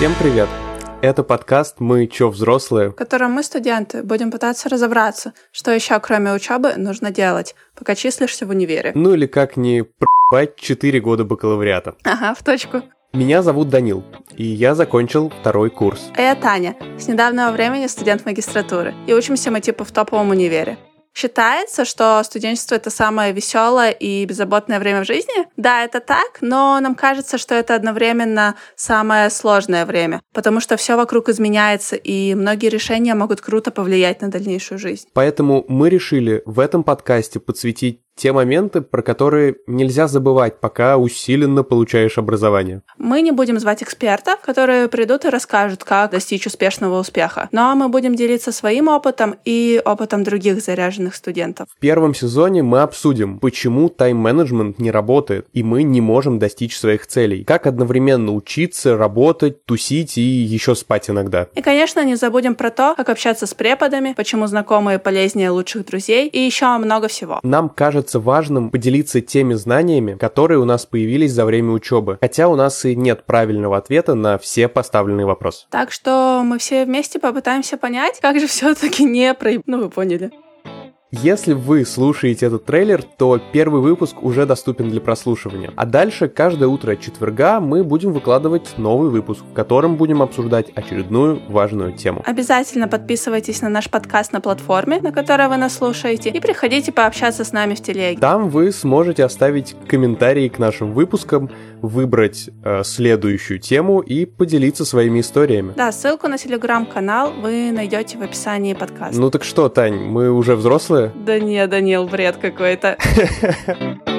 Всем привет! Это подкаст «Мы чё, взрослые?», в котором мы, студенты, будем пытаться разобраться, что еще кроме учебы нужно делать, пока числишься в универе. Ну или как не про***бать 4 года бакалавриата. Ага, в точку. Меня зовут Данил, и я закончил второй курс. А я Таня, с недавнего времени студент магистратуры, и учимся мы типа в топовом универе. Считается, что студенчество это самое веселое и беззаботное время в жизни. Да, это так, но нам кажется, что это одновременно самое сложное время, потому что все вокруг изменяется, и многие решения могут круто повлиять на дальнейшую жизнь. Поэтому мы решили в этом подкасте подсветить те моменты, про которые нельзя забывать, пока усиленно получаешь образование. Мы не будем звать экспертов, которые придут и расскажут, как достичь успешного успеха. Но мы будем делиться своим опытом и опытом других заряженных студентов. В первом сезоне мы обсудим, почему тайм-менеджмент не работает, и мы не можем достичь своих целей. Как одновременно учиться, работать, тусить и еще спать иногда. И, конечно, не забудем про то, как общаться с преподами, почему знакомые полезнее лучших друзей и еще много всего. Нам кажется, важным поделиться теми знаниями, которые у нас появились за время учебы, хотя у нас и нет правильного ответа на все поставленные вопросы. Так что мы все вместе попытаемся понять, как же все-таки не проеб... Ну, вы поняли. Если вы слушаете этот трейлер, то первый выпуск уже доступен для прослушивания. А дальше каждое утро четверга мы будем выкладывать новый выпуск, в котором будем обсуждать очередную важную тему. Обязательно подписывайтесь на наш подкаст на платформе, на которой вы нас слушаете, и приходите пообщаться с нами в телеге. Там вы сможете оставить комментарии к нашим выпускам, выбрать э, следующую тему и поделиться своими историями. Да, ссылку на телеграм-канал вы найдете в описании подкаста. Ну так что, Тань, мы уже взрослые? Такое? Да не, Данил, бред какой-то.